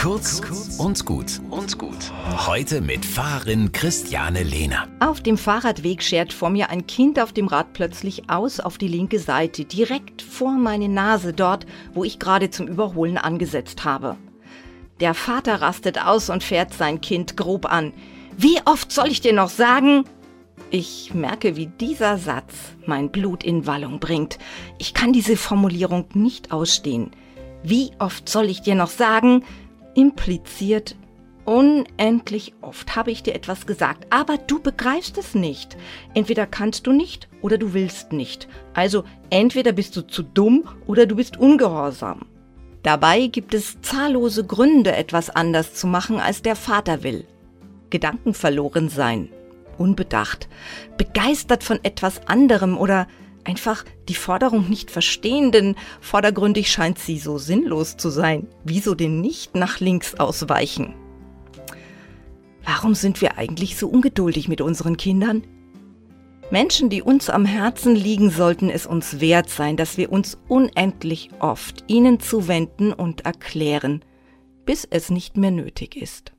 Kurz und gut und gut. Heute mit Fahrerin Christiane Lehner. Auf dem Fahrradweg schert vor mir ein Kind auf dem Rad plötzlich aus auf die linke Seite, direkt vor meine Nase dort, wo ich gerade zum Überholen angesetzt habe. Der Vater rastet aus und fährt sein Kind grob an. Wie oft soll ich dir noch sagen? Ich merke, wie dieser Satz mein Blut in Wallung bringt. Ich kann diese Formulierung nicht ausstehen. Wie oft soll ich dir noch sagen? Impliziert unendlich oft habe ich dir etwas gesagt, aber du begreifst es nicht. Entweder kannst du nicht oder du willst nicht. Also entweder bist du zu dumm oder du bist ungehorsam. Dabei gibt es zahllose Gründe, etwas anders zu machen, als der Vater will. Gedanken verloren sein, unbedacht, begeistert von etwas anderem oder einfach die Forderung nicht verstehen, denn vordergründig scheint sie so sinnlos zu sein. Wieso denn nicht nach links ausweichen? Warum sind wir eigentlich so ungeduldig mit unseren Kindern? Menschen, die uns am Herzen liegen, sollten es uns wert sein, dass wir uns unendlich oft ihnen zuwenden und erklären, bis es nicht mehr nötig ist.